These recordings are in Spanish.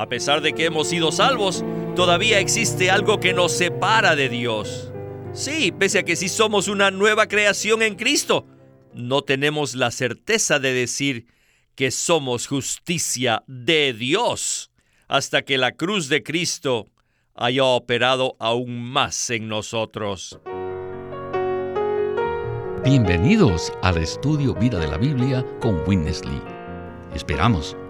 A pesar de que hemos sido salvos, todavía existe algo que nos separa de Dios. Sí, pese a que sí somos una nueva creación en Cristo, no tenemos la certeza de decir que somos justicia de Dios hasta que la cruz de Cristo haya operado aún más en nosotros. Bienvenidos al estudio Vida de la Biblia con Witness Lee. Esperamos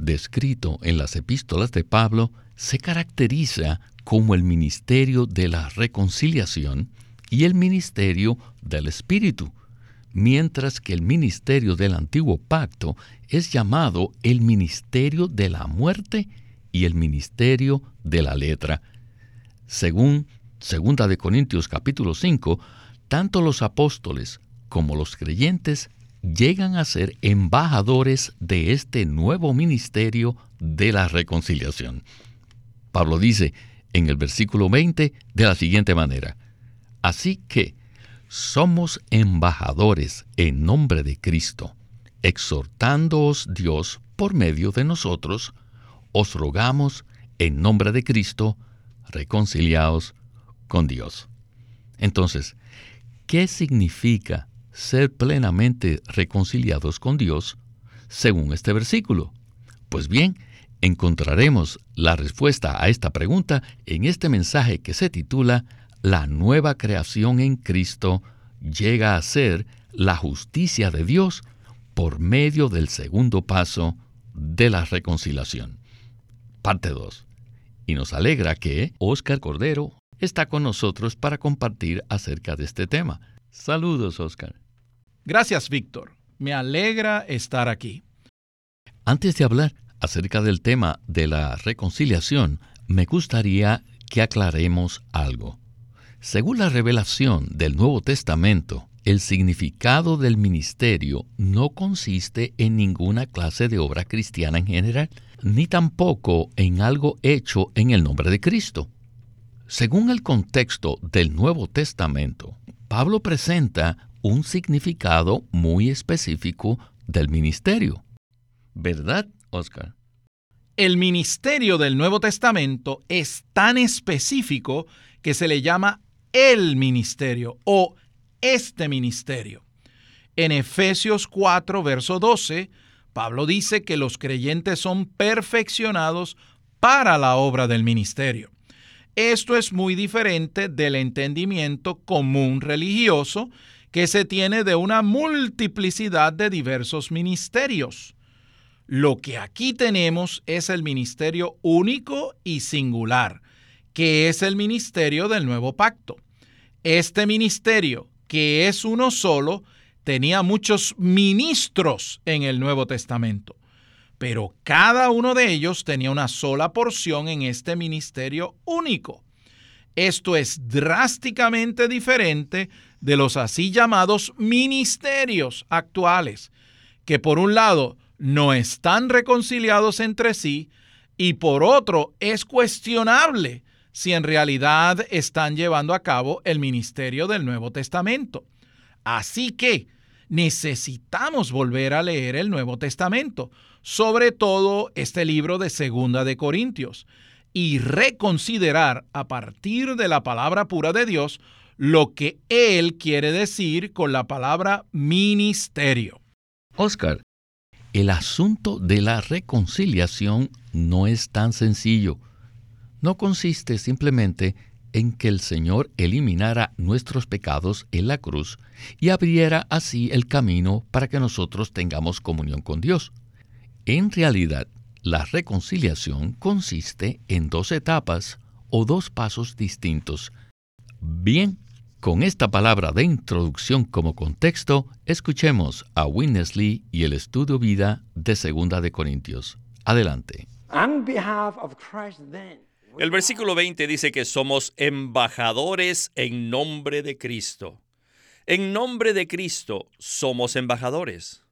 descrito en las epístolas de Pablo se caracteriza como el ministerio de la reconciliación y el ministerio del Espíritu, mientras que el ministerio del antiguo pacto es llamado el ministerio de la muerte y el ministerio de la letra. Según 2 de Corintios capítulo 5, tanto los apóstoles como los creyentes llegan a ser embajadores de este nuevo ministerio de la reconciliación. Pablo dice en el versículo 20 de la siguiente manera, Así que somos embajadores en nombre de Cristo, exhortándoos Dios por medio de nosotros, os rogamos en nombre de Cristo, reconciliaos con Dios. Entonces, ¿qué significa ser plenamente reconciliados con Dios según este versículo? Pues bien, encontraremos la respuesta a esta pregunta en este mensaje que se titula La nueva creación en Cristo llega a ser la justicia de Dios por medio del segundo paso de la reconciliación. Parte 2. Y nos alegra que Oscar Cordero está con nosotros para compartir acerca de este tema. Saludos, Oscar. Gracias, Víctor. Me alegra estar aquí. Antes de hablar acerca del tema de la reconciliación, me gustaría que aclaremos algo. Según la revelación del Nuevo Testamento, el significado del ministerio no consiste en ninguna clase de obra cristiana en general, ni tampoco en algo hecho en el nombre de Cristo. Según el contexto del Nuevo Testamento, Pablo presenta un significado muy específico del ministerio. ¿Verdad, Oscar? El ministerio del Nuevo Testamento es tan específico que se le llama el ministerio o este ministerio. En Efesios 4, verso 12, Pablo dice que los creyentes son perfeccionados para la obra del ministerio. Esto es muy diferente del entendimiento común religioso que se tiene de una multiplicidad de diversos ministerios. Lo que aquí tenemos es el ministerio único y singular, que es el ministerio del nuevo pacto. Este ministerio, que es uno solo, tenía muchos ministros en el Nuevo Testamento, pero cada uno de ellos tenía una sola porción en este ministerio único. Esto es drásticamente diferente de los así llamados ministerios actuales, que por un lado no están reconciliados entre sí y por otro es cuestionable si en realidad están llevando a cabo el ministerio del Nuevo Testamento. Así que necesitamos volver a leer el Nuevo Testamento, sobre todo este libro de Segunda de Corintios, y reconsiderar a partir de la palabra pura de Dios lo que él quiere decir con la palabra ministerio. Oscar, el asunto de la reconciliación no es tan sencillo. No consiste simplemente en que el Señor eliminara nuestros pecados en la cruz y abriera así el camino para que nosotros tengamos comunión con Dios. En realidad, la reconciliación consiste en dos etapas o dos pasos distintos. Bien, con esta palabra de introducción como contexto, escuchemos a Winnesley y el estudio vida de Segunda de Corintios. Adelante. El versículo 20 dice que somos embajadores en nombre de Cristo. En nombre de Cristo somos embajadores,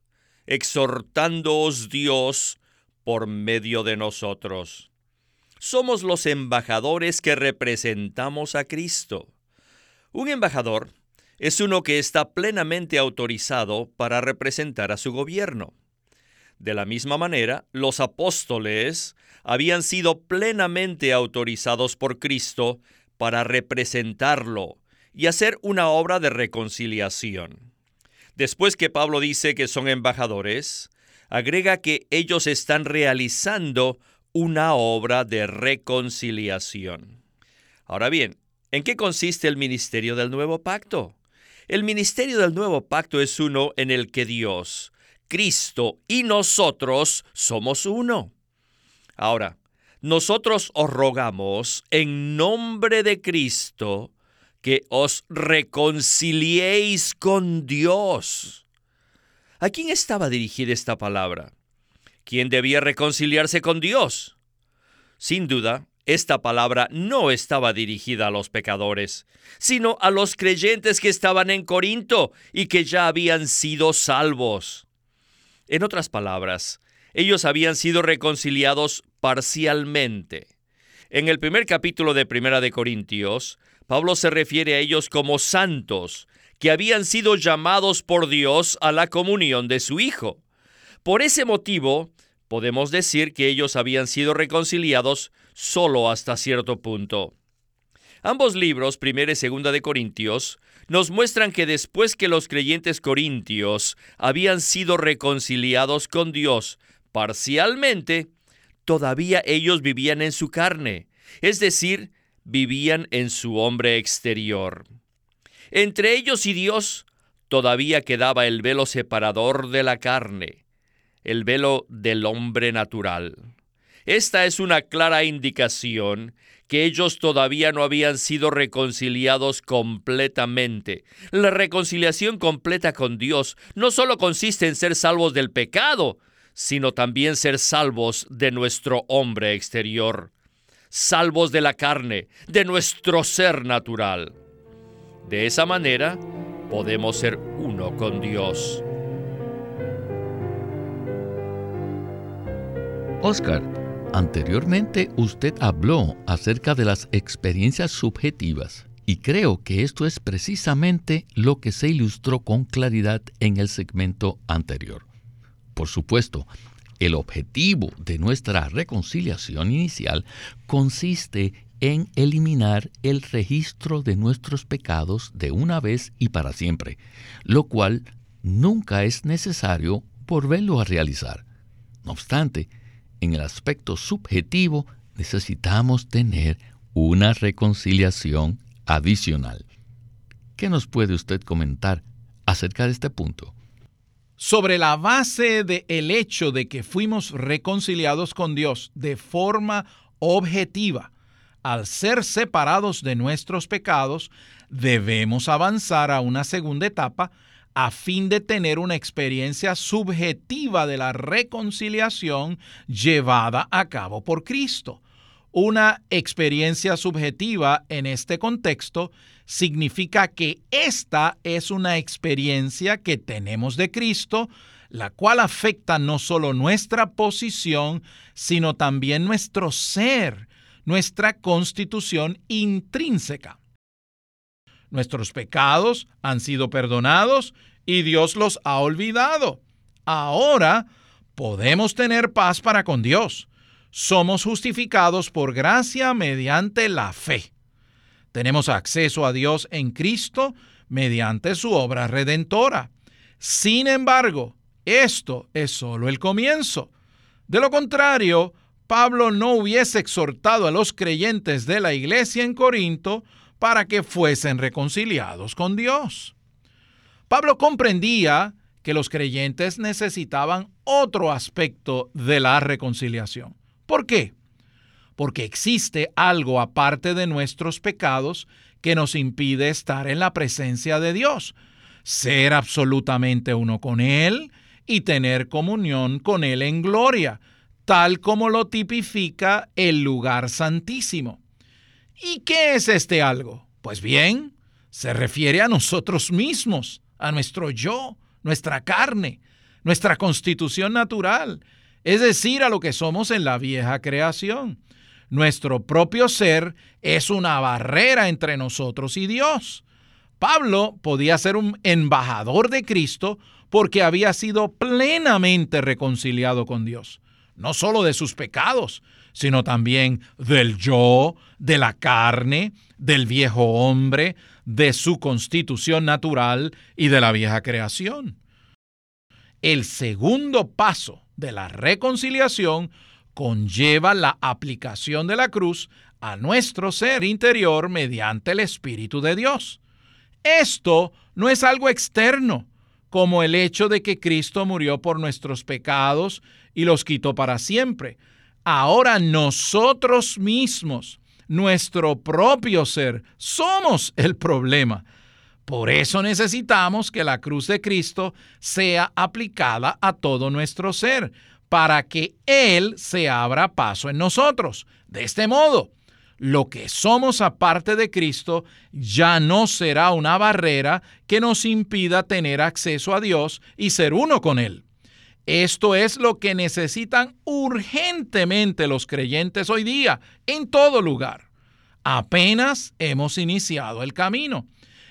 exhortándoos Dios por medio de nosotros. Somos los embajadores que representamos a Cristo. Un embajador es uno que está plenamente autorizado para representar a su gobierno. De la misma manera, los apóstoles habían sido plenamente autorizados por Cristo para representarlo y hacer una obra de reconciliación. Después que Pablo dice que son embajadores, agrega que ellos están realizando una obra de reconciliación. Ahora bien, ¿en qué consiste el ministerio del nuevo pacto? El ministerio del nuevo pacto es uno en el que Dios, Cristo y nosotros somos uno. Ahora, nosotros os rogamos en nombre de Cristo que os reconciliéis con Dios. ¿A quién estaba dirigida esta palabra? ¿Quién debía reconciliarse con Dios? Sin duda, esta palabra no estaba dirigida a los pecadores, sino a los creyentes que estaban en Corinto y que ya habían sido salvos. En otras palabras, ellos habían sido reconciliados parcialmente. En el primer capítulo de Primera de Corintios, Pablo se refiere a ellos como santos, que habían sido llamados por Dios a la comunión de su Hijo. Por ese motivo, podemos decir que ellos habían sido reconciliados solo hasta cierto punto. Ambos libros, primera y segunda de Corintios, nos muestran que después que los creyentes corintios habían sido reconciliados con Dios parcialmente, todavía ellos vivían en su carne, es decir, vivían en su hombre exterior. Entre ellos y Dios todavía quedaba el velo separador de la carne, el velo del hombre natural. Esta es una clara indicación que ellos todavía no habían sido reconciliados completamente. La reconciliación completa con Dios no solo consiste en ser salvos del pecado, sino también ser salvos de nuestro hombre exterior, salvos de la carne, de nuestro ser natural. De esa manera podemos ser uno con Dios. Oscar, Anteriormente usted habló acerca de las experiencias subjetivas y creo que esto es precisamente lo que se ilustró con claridad en el segmento anterior. Por supuesto, el objetivo de nuestra reconciliación inicial consiste en eliminar el registro de nuestros pecados de una vez y para siempre, lo cual nunca es necesario volverlo a realizar. No obstante, en el aspecto subjetivo necesitamos tener una reconciliación adicional. ¿Qué nos puede usted comentar acerca de este punto? Sobre la base del el hecho de que fuimos reconciliados con Dios de forma objetiva, al ser separados de nuestros pecados, debemos avanzar a una segunda etapa a fin de tener una experiencia subjetiva de la reconciliación llevada a cabo por Cristo. Una experiencia subjetiva en este contexto significa que esta es una experiencia que tenemos de Cristo, la cual afecta no solo nuestra posición, sino también nuestro ser, nuestra constitución intrínseca. Nuestros pecados han sido perdonados y Dios los ha olvidado. Ahora podemos tener paz para con Dios. Somos justificados por gracia mediante la fe. Tenemos acceso a Dios en Cristo mediante su obra redentora. Sin embargo, esto es solo el comienzo. De lo contrario, Pablo no hubiese exhortado a los creyentes de la iglesia en Corinto para que fuesen reconciliados con Dios. Pablo comprendía que los creyentes necesitaban otro aspecto de la reconciliación. ¿Por qué? Porque existe algo aparte de nuestros pecados que nos impide estar en la presencia de Dios, ser absolutamente uno con Él y tener comunión con Él en gloria, tal como lo tipifica el lugar santísimo. ¿Y qué es este algo? Pues bien, se refiere a nosotros mismos, a nuestro yo, nuestra carne, nuestra constitución natural, es decir, a lo que somos en la vieja creación. Nuestro propio ser es una barrera entre nosotros y Dios. Pablo podía ser un embajador de Cristo porque había sido plenamente reconciliado con Dios, no solo de sus pecados, sino también del yo, de la carne, del viejo hombre, de su constitución natural y de la vieja creación. El segundo paso de la reconciliación conlleva la aplicación de la cruz a nuestro ser interior mediante el Espíritu de Dios. Esto no es algo externo, como el hecho de que Cristo murió por nuestros pecados y los quitó para siempre. Ahora nosotros mismos, nuestro propio ser, somos el problema. Por eso necesitamos que la cruz de Cristo sea aplicada a todo nuestro ser, para que Él se abra paso en nosotros. De este modo, lo que somos aparte de Cristo ya no será una barrera que nos impida tener acceso a Dios y ser uno con Él. Esto es lo que necesitan urgentemente los creyentes hoy día, en todo lugar. Apenas hemos iniciado el camino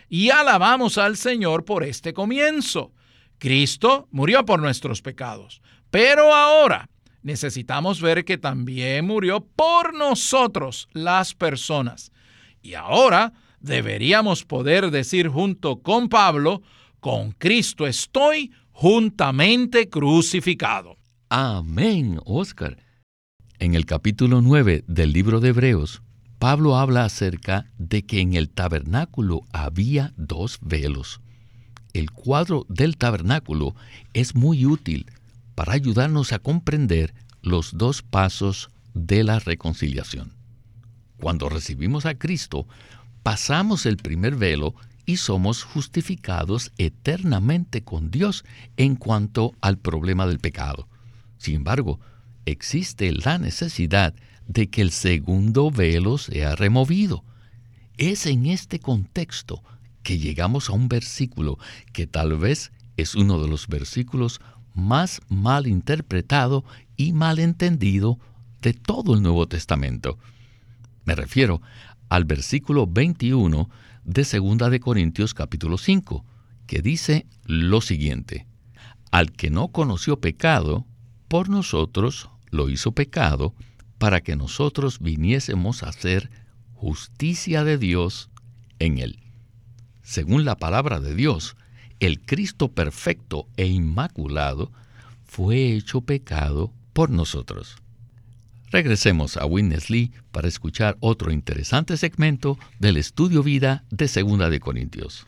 y alabamos al Señor por este comienzo. Cristo murió por nuestros pecados, pero ahora necesitamos ver que también murió por nosotros las personas. Y ahora deberíamos poder decir junto con Pablo, con Cristo estoy juntamente crucificado. Amén, Oscar. En el capítulo 9 del libro de Hebreos, Pablo habla acerca de que en el tabernáculo había dos velos. El cuadro del tabernáculo es muy útil para ayudarnos a comprender los dos pasos de la reconciliación. Cuando recibimos a Cristo, pasamos el primer velo y somos justificados eternamente con Dios en cuanto al problema del pecado. Sin embargo, existe la necesidad de que el segundo velo sea removido. Es en este contexto que llegamos a un versículo que tal vez es uno de los versículos más mal interpretado y mal entendido de todo el Nuevo Testamento. Me refiero al versículo 21 de 2 de Corintios capítulo 5, que dice lo siguiente: Al que no conoció pecado, por nosotros lo hizo pecado para que nosotros viniésemos a ser justicia de Dios en él. Según la palabra de Dios, el Cristo perfecto e inmaculado fue hecho pecado por nosotros. Regresemos a Witness Lee para escuchar otro interesante segmento del estudio vida de Segunda de Corintios.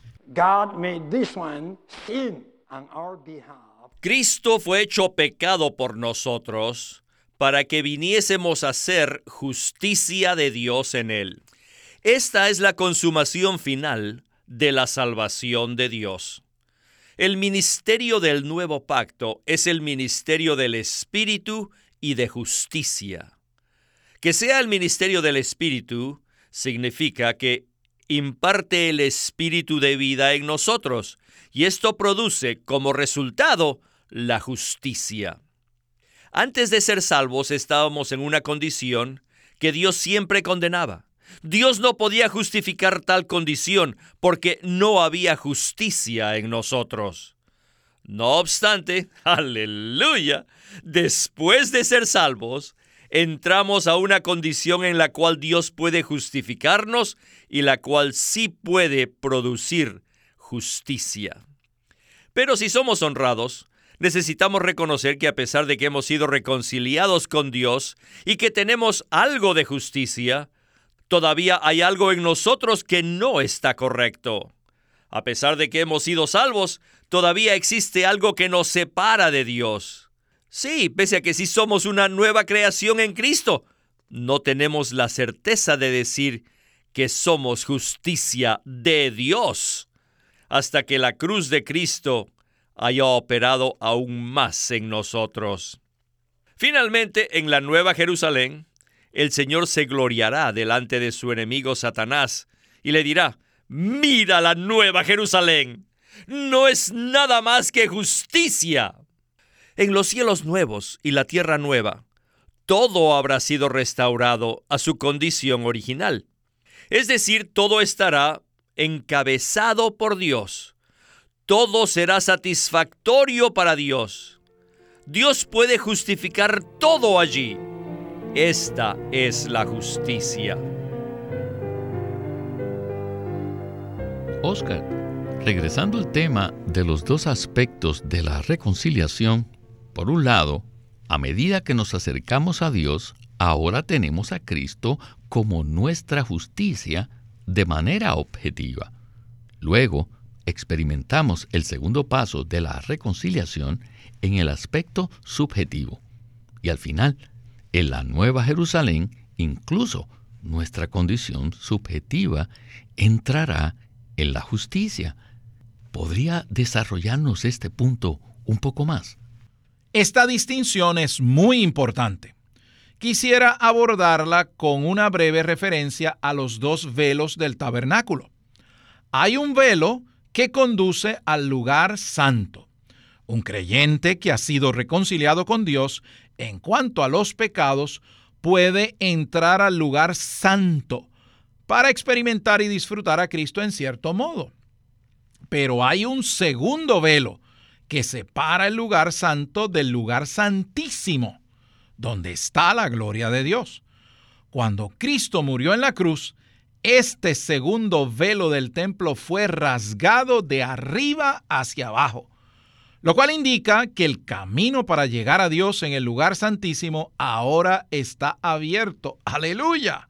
Cristo fue hecho pecado por nosotros para que viniésemos a ser justicia de Dios en él. Esta es la consumación final de la salvación de Dios. El ministerio del nuevo pacto es el ministerio del Espíritu y de justicia. Que sea el ministerio del Espíritu significa que imparte el Espíritu de vida en nosotros y esto produce como resultado la justicia. Antes de ser salvos estábamos en una condición que Dios siempre condenaba. Dios no podía justificar tal condición porque no había justicia en nosotros. No obstante, aleluya, después de ser salvos, entramos a una condición en la cual Dios puede justificarnos y la cual sí puede producir justicia. Pero si somos honrados, necesitamos reconocer que a pesar de que hemos sido reconciliados con Dios y que tenemos algo de justicia, todavía hay algo en nosotros que no está correcto. A pesar de que hemos sido salvos, todavía existe algo que nos separa de Dios. Sí, pese a que sí somos una nueva creación en Cristo, no tenemos la certeza de decir que somos justicia de Dios hasta que la cruz de Cristo haya operado aún más en nosotros. Finalmente, en la Nueva Jerusalén, el Señor se gloriará delante de su enemigo Satanás y le dirá, mira la Nueva Jerusalén, no es nada más que justicia. En los cielos nuevos y la tierra nueva, todo habrá sido restaurado a su condición original. Es decir, todo estará encabezado por Dios. Todo será satisfactorio para Dios. Dios puede justificar todo allí. Esta es la justicia. Oscar, regresando al tema de los dos aspectos de la reconciliación, por un lado, a medida que nos acercamos a Dios, ahora tenemos a Cristo como nuestra justicia de manera objetiva. Luego, experimentamos el segundo paso de la reconciliación en el aspecto subjetivo. Y al final, en la Nueva Jerusalén, incluso nuestra condición subjetiva entrará en la justicia. ¿Podría desarrollarnos este punto un poco más? Esta distinción es muy importante. Quisiera abordarla con una breve referencia a los dos velos del tabernáculo. Hay un velo que conduce al lugar santo. Un creyente que ha sido reconciliado con Dios en cuanto a los pecados puede entrar al lugar santo para experimentar y disfrutar a Cristo en cierto modo. Pero hay un segundo velo que separa el lugar santo del lugar santísimo, donde está la gloria de Dios. Cuando Cristo murió en la cruz, este segundo velo del templo fue rasgado de arriba hacia abajo, lo cual indica que el camino para llegar a Dios en el lugar santísimo ahora está abierto. Aleluya.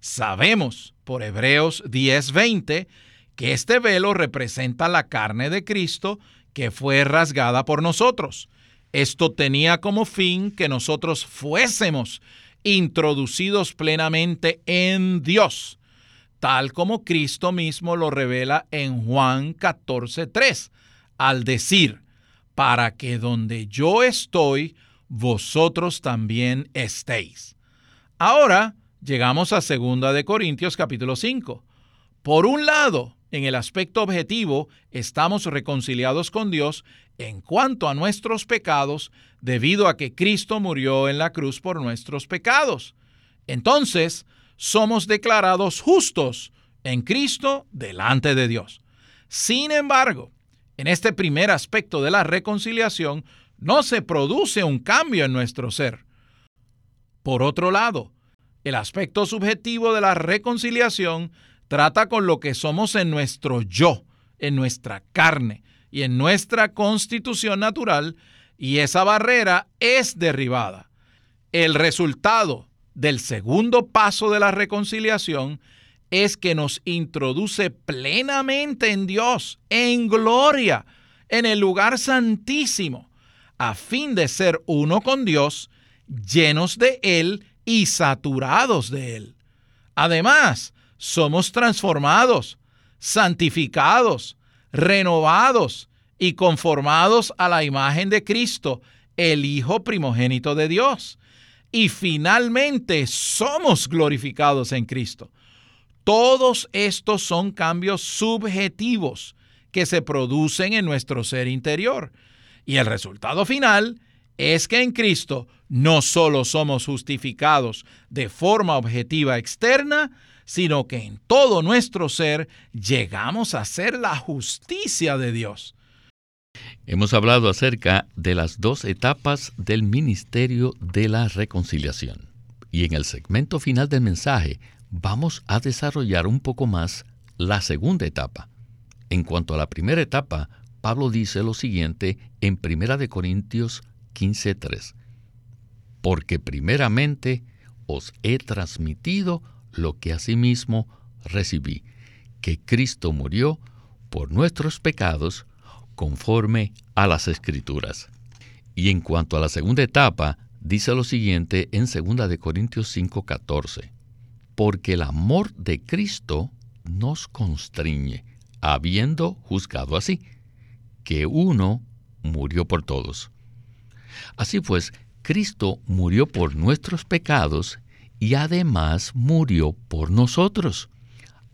Sabemos por Hebreos 10:20 que este velo representa la carne de Cristo que fue rasgada por nosotros. Esto tenía como fin que nosotros fuésemos introducidos plenamente en Dios, tal como Cristo mismo lo revela en Juan 14:3, al decir, para que donde yo estoy, vosotros también estéis. Ahora llegamos a 2 de Corintios capítulo 5. Por un lado, en el aspecto objetivo, estamos reconciliados con Dios en cuanto a nuestros pecados debido a que Cristo murió en la cruz por nuestros pecados. Entonces, somos declarados justos en Cristo delante de Dios. Sin embargo, en este primer aspecto de la reconciliación, no se produce un cambio en nuestro ser. Por otro lado, el aspecto subjetivo de la reconciliación trata con lo que somos en nuestro yo, en nuestra carne y en nuestra constitución natural, y esa barrera es derribada. El resultado del segundo paso de la reconciliación es que nos introduce plenamente en Dios, en gloria, en el lugar santísimo, a fin de ser uno con Dios, llenos de Él y saturados de Él. Además, somos transformados, santificados, renovados y conformados a la imagen de Cristo, el Hijo primogénito de Dios. Y finalmente somos glorificados en Cristo. Todos estos son cambios subjetivos que se producen en nuestro ser interior. Y el resultado final es que en Cristo no solo somos justificados de forma objetiva externa, sino que en todo nuestro ser llegamos a ser la justicia de Dios. Hemos hablado acerca de las dos etapas del ministerio de la reconciliación. Y en el segmento final del mensaje vamos a desarrollar un poco más la segunda etapa. En cuanto a la primera etapa, Pablo dice lo siguiente en 1 Corintios 15:3. Porque primeramente os he transmitido lo que asimismo recibí, que Cristo murió por nuestros pecados conforme a las Escrituras. Y en cuanto a la segunda etapa, dice lo siguiente en 2 de Corintios 5:14, porque el amor de Cristo nos constriñe, habiendo juzgado así, que uno murió por todos. Así pues, Cristo murió por nuestros pecados y además murió por nosotros.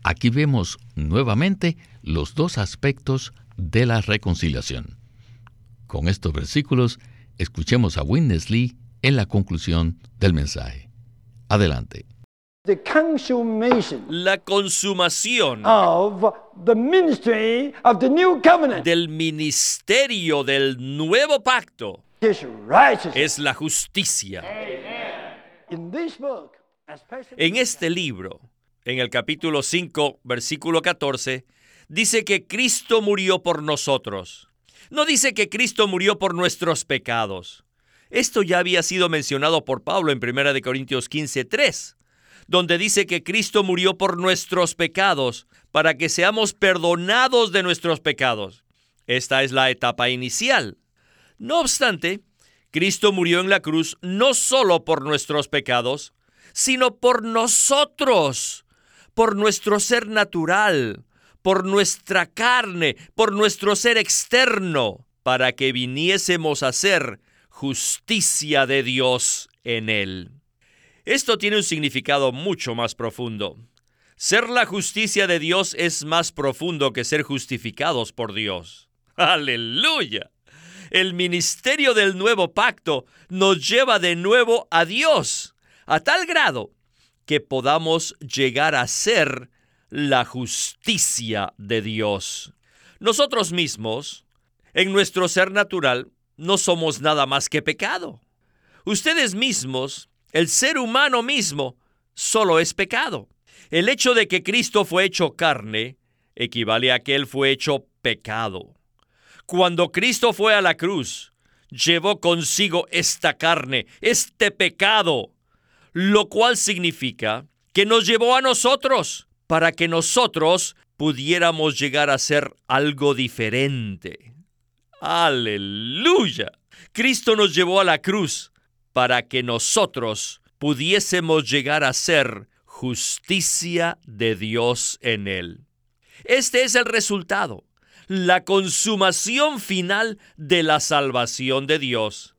Aquí vemos nuevamente los dos aspectos de la reconciliación. Con estos versículos, escuchemos a Witness Lee en la conclusión del mensaje. Adelante. La consumación del ministerio del nuevo pacto es la justicia. En este libro, en el capítulo 5, versículo 14, dice que Cristo murió por nosotros. No dice que Cristo murió por nuestros pecados. Esto ya había sido mencionado por Pablo en 1 Corintios 15, 3, donde dice que Cristo murió por nuestros pecados, para que seamos perdonados de nuestros pecados. Esta es la etapa inicial. No obstante, Cristo murió en la cruz no solo por nuestros pecados, sino por nosotros, por nuestro ser natural, por nuestra carne, por nuestro ser externo, para que viniésemos a ser justicia de Dios en él. Esto tiene un significado mucho más profundo. Ser la justicia de Dios es más profundo que ser justificados por Dios. Aleluya el ministerio del nuevo pacto nos lleva de nuevo a Dios, a tal grado que podamos llegar a ser la justicia de Dios. Nosotros mismos, en nuestro ser natural, no somos nada más que pecado. Ustedes mismos, el ser humano mismo, solo es pecado. El hecho de que Cristo fue hecho carne equivale a que Él fue hecho pecado. Cuando Cristo fue a la cruz, llevó consigo esta carne, este pecado, lo cual significa que nos llevó a nosotros para que nosotros pudiéramos llegar a ser algo diferente. Aleluya. Cristo nos llevó a la cruz para que nosotros pudiésemos llegar a ser justicia de Dios en él. Este es el resultado la consumación final de la salvación de Dios.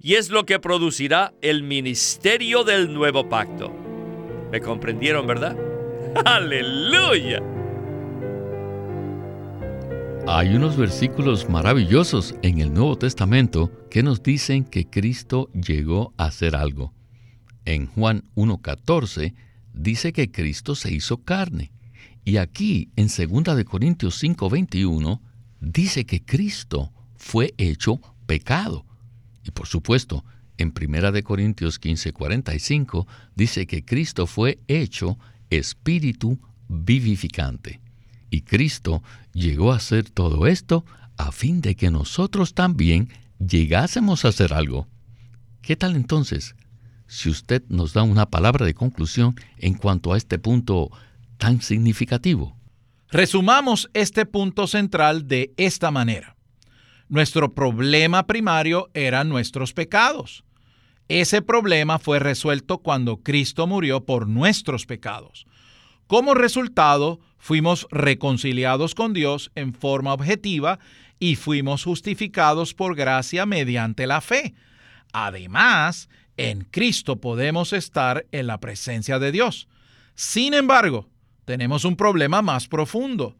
Y es lo que producirá el ministerio del nuevo pacto. ¿Me comprendieron, verdad? Aleluya. Hay unos versículos maravillosos en el Nuevo Testamento que nos dicen que Cristo llegó a hacer algo. En Juan 1.14 dice que Cristo se hizo carne. Y aquí, en 2 de Corintios 5:21, dice que Cristo fue hecho pecado. Y por supuesto, en 1 de Corintios 15:45 dice que Cristo fue hecho espíritu vivificante. Y Cristo llegó a hacer todo esto a fin de que nosotros también llegásemos a hacer algo. ¿Qué tal entonces si usted nos da una palabra de conclusión en cuanto a este punto tan significativo? Resumamos este punto central de esta manera. Nuestro problema primario eran nuestros pecados. Ese problema fue resuelto cuando Cristo murió por nuestros pecados. Como resultado, fuimos reconciliados con Dios en forma objetiva y fuimos justificados por gracia mediante la fe. Además, en Cristo podemos estar en la presencia de Dios. Sin embargo, tenemos un problema más profundo.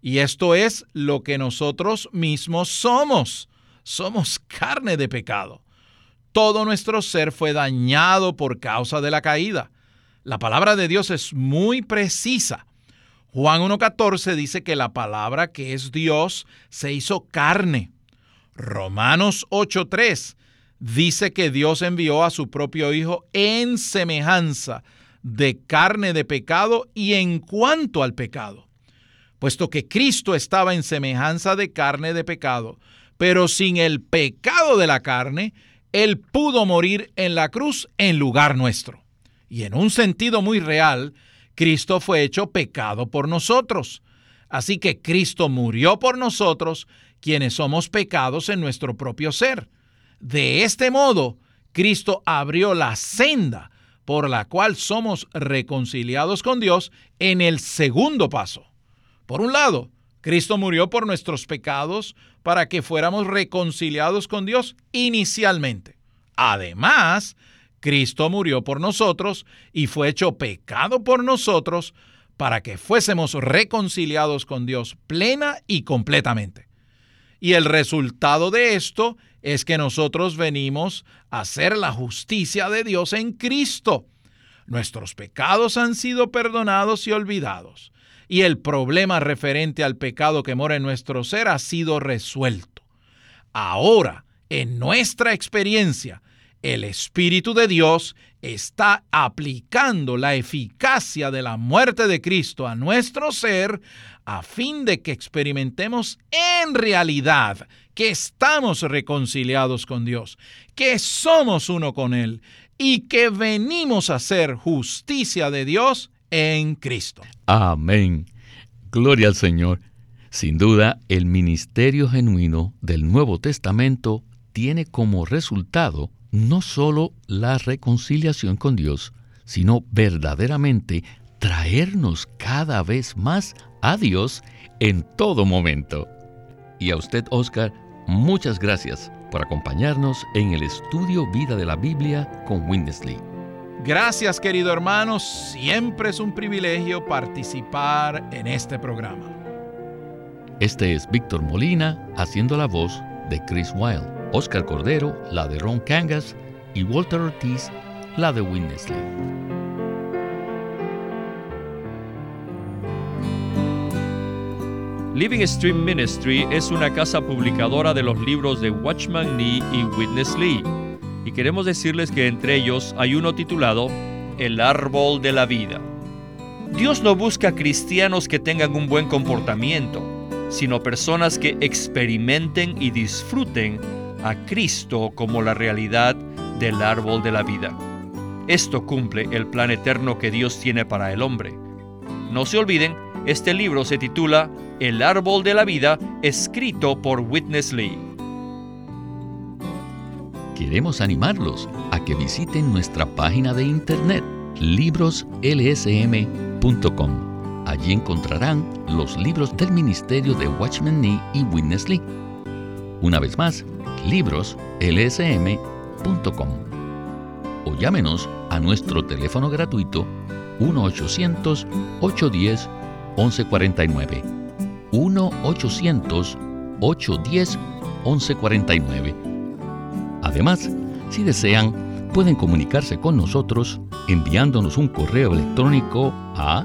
Y esto es lo que nosotros mismos somos. Somos carne de pecado. Todo nuestro ser fue dañado por causa de la caída. La palabra de Dios es muy precisa. Juan 1.14 dice que la palabra que es Dios se hizo carne. Romanos 8.3 dice que Dios envió a su propio Hijo en semejanza de carne de pecado y en cuanto al pecado, puesto que Cristo estaba en semejanza de carne de pecado, pero sin el pecado de la carne, Él pudo morir en la cruz en lugar nuestro. Y en un sentido muy real, Cristo fue hecho pecado por nosotros. Así que Cristo murió por nosotros, quienes somos pecados en nuestro propio ser. De este modo, Cristo abrió la senda por la cual somos reconciliados con Dios en el segundo paso. Por un lado, Cristo murió por nuestros pecados para que fuéramos reconciliados con Dios inicialmente. Además, Cristo murió por nosotros y fue hecho pecado por nosotros para que fuésemos reconciliados con Dios plena y completamente. Y el resultado de esto es que nosotros venimos a hacer la justicia de Dios en Cristo. Nuestros pecados han sido perdonados y olvidados, y el problema referente al pecado que mora en nuestro ser ha sido resuelto. Ahora, en nuestra experiencia, el Espíritu de Dios está aplicando la eficacia de la muerte de Cristo a nuestro ser a fin de que experimentemos en realidad que estamos reconciliados con Dios, que somos uno con Él y que venimos a hacer justicia de Dios en Cristo. Amén. Gloria al Señor. Sin duda, el ministerio genuino del Nuevo Testamento tiene como resultado no solo la reconciliación con Dios, sino verdaderamente traernos cada vez más a Dios en todo momento. Y a usted, Oscar, muchas gracias por acompañarnos en el estudio Vida de la Biblia con Winnesley. Gracias, querido hermano. Siempre es un privilegio participar en este programa. Este es Víctor Molina haciendo la voz de Chris Wilde. Oscar Cordero, la de Ron Cangas, y Walter Ortiz, la de Winnesley. Living Stream Ministry es una casa publicadora de los libros de Watchman Nee y Witness Lee, y queremos decirles que entre ellos hay uno titulado El árbol de la vida. Dios no busca cristianos que tengan un buen comportamiento, sino personas que experimenten y disfruten a Cristo como la realidad del árbol de la vida. Esto cumple el plan eterno que Dios tiene para el hombre. No se olviden, este libro se titula El árbol de la vida, escrito por Witness Lee. Queremos animarlos a que visiten nuestra página de internet libroslsm.com. Allí encontrarán los libros del ministerio de Watchman Nee y Witness Lee. Una vez más, libroslsm.com o llámenos a nuestro teléfono gratuito 1-800-810-1149. 1-800-810-1149. Además, si desean, pueden comunicarse con nosotros enviándonos un correo electrónico a